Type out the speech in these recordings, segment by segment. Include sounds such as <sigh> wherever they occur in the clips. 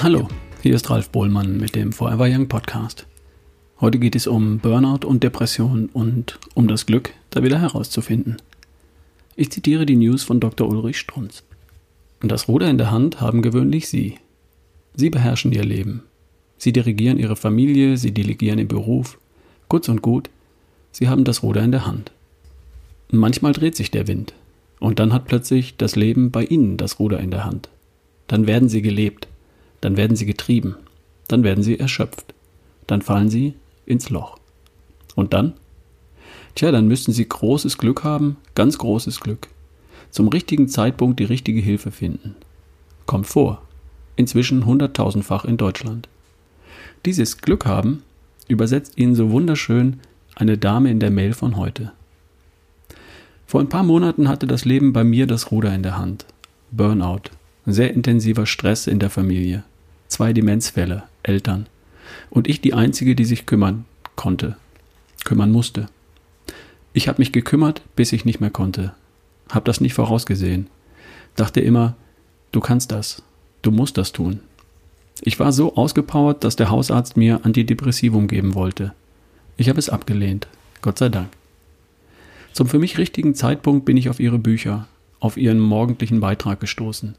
Hallo, hier ist Ralf Bohlmann mit dem Forever Young Podcast. Heute geht es um Burnout und Depression und um das Glück, da wieder herauszufinden. Ich zitiere die News von Dr. Ulrich Strunz. Das Ruder in der Hand haben gewöhnlich Sie. Sie beherrschen Ihr Leben. Sie dirigieren Ihre Familie, Sie delegieren Ihr Beruf. Kurz und gut, Sie haben das Ruder in der Hand. Manchmal dreht sich der Wind und dann hat plötzlich das Leben bei Ihnen das Ruder in der Hand. Dann werden Sie gelebt, dann werden Sie getrieben, dann werden Sie erschöpft, dann fallen Sie ins Loch. Und dann? Tja, dann müssten Sie großes Glück haben, ganz großes Glück. Zum richtigen Zeitpunkt die richtige Hilfe finden. Kommt vor. Inzwischen hunderttausendfach in Deutschland. Dieses Glück haben übersetzt Ihnen so wunderschön eine Dame in der Mail von heute. Vor ein paar Monaten hatte das Leben bei mir das Ruder in der Hand. Burnout, sehr intensiver Stress in der Familie, zwei Demenzfälle, Eltern und ich die Einzige, die sich kümmern konnte, kümmern musste. Ich habe mich gekümmert, bis ich nicht mehr konnte, habe das nicht vorausgesehen, dachte immer, du kannst das, du musst das tun. Ich war so ausgepowert, dass der Hausarzt mir Antidepressivum geben wollte. Ich habe es abgelehnt, Gott sei Dank. Zum für mich richtigen Zeitpunkt bin ich auf ihre Bücher, auf ihren morgendlichen Beitrag gestoßen.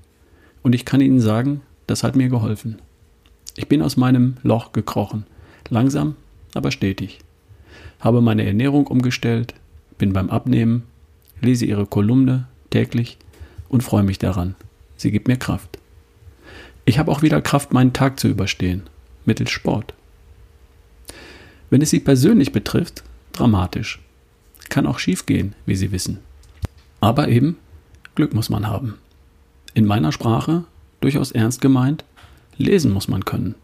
Und ich kann Ihnen sagen, das hat mir geholfen. Ich bin aus meinem Loch gekrochen, langsam, aber stetig. Habe meine Ernährung umgestellt, bin beim Abnehmen, lese ihre Kolumne täglich und freue mich daran. Sie gibt mir Kraft. Ich habe auch wieder Kraft, meinen Tag zu überstehen, mittels Sport. Wenn es Sie persönlich betrifft, dramatisch. Kann auch schief gehen, wie Sie wissen. Aber eben, Glück muss man haben. In meiner Sprache, durchaus ernst gemeint, lesen muss man können.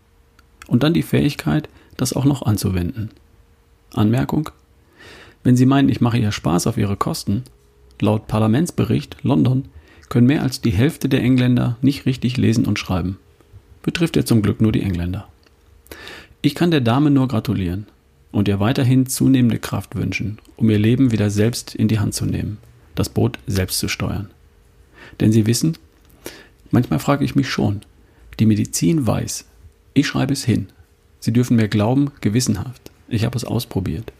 Und dann die Fähigkeit, das auch noch anzuwenden. Anmerkung? Wenn Sie meinen, ich mache ja Spaß auf Ihre Kosten, laut Parlamentsbericht London können mehr als die Hälfte der Engländer nicht richtig lesen und schreiben. Betrifft ja zum Glück nur die Engländer. Ich kann der Dame nur gratulieren und ihr weiterhin zunehmende Kraft wünschen, um ihr Leben wieder selbst in die Hand zu nehmen, das Boot selbst zu steuern. Denn Sie wissen, manchmal frage ich mich schon, die Medizin weiß, ich schreibe es hin. Sie dürfen mir glauben, gewissenhaft. Ich habe es ausprobiert.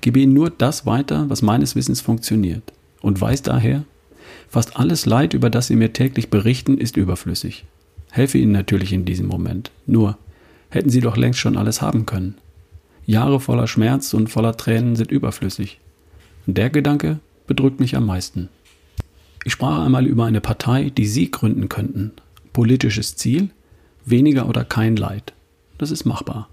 Gebe Ihnen nur das weiter, was meines Wissens funktioniert. Und weiß daher, fast alles Leid, über das Sie mir täglich berichten, ist überflüssig. Helfe Ihnen natürlich in diesem Moment. Nur, hätten Sie doch längst schon alles haben können. Jahre voller Schmerz und voller Tränen sind überflüssig. Und der Gedanke bedrückt mich am meisten. Ich sprach einmal über eine Partei, die Sie gründen könnten. Politisches Ziel? Weniger oder kein Leid. Das ist machbar.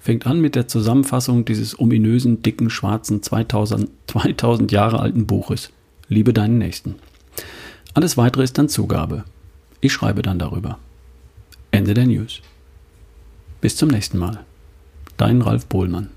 Fängt an mit der Zusammenfassung dieses ominösen, dicken, schwarzen 2000, 2000 <laughs> Jahre alten Buches. Liebe deinen Nächsten. Alles weitere ist dann Zugabe. Ich schreibe dann darüber. Ende der News. Bis zum nächsten Mal. Dein Ralf Bohlmann.